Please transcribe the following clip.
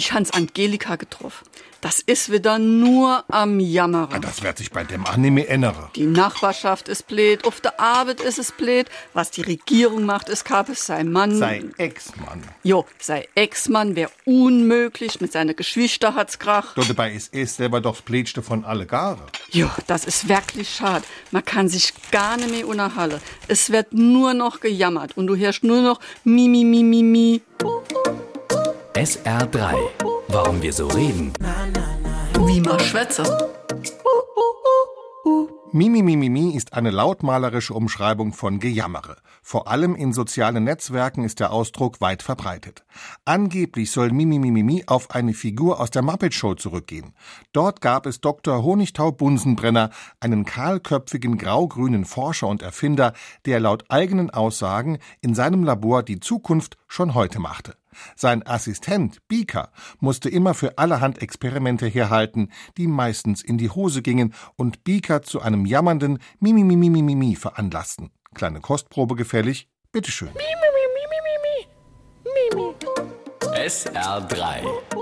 Ich hans Angelika getroffen. Das ist wieder nur am Jammern. Ah, Das wird sich bei dem mehr ändern. Die Nachbarschaft ist blöd, auf der Arbeit ist es blöd, was die Regierung macht, ist Kapes sein Mann. Sein Ex-Mann. Jo, sei Ex-Mann wär unmöglich, mit seiner Geschwister hat's krach. Dort dabei ist es selber doch das Plätschste von alle Gare. Jo, das ist wirklich schade. Man kann sich gar nicht mehr unterhalten. Es wird nur noch gejammert und du hörst nur noch mi, mi, mi, mi, mi. SR3. Warum wir so reden. Wie man schwätze. Mimi Mimi Mi ist eine lautmalerische Umschreibung von Gejammere. Vor allem in sozialen Netzwerken ist der Ausdruck weit verbreitet. Angeblich soll Mimi Mimi Mi auf eine Figur aus der Muppet Show zurückgehen. Dort gab es Dr. Honigtau Bunsenbrenner, einen kahlköpfigen graugrünen Forscher und Erfinder, der laut eigenen Aussagen in seinem Labor die Zukunft schon heute machte. Sein Assistent, Beaker, musste immer für allerhand Experimente herhalten, die meistens in die Hose gingen und Beaker zu einem jammernden Mimi Mimi Mimi Mi veranlassten. Kleine Kostprobe gefällig? Bitteschön. SR3.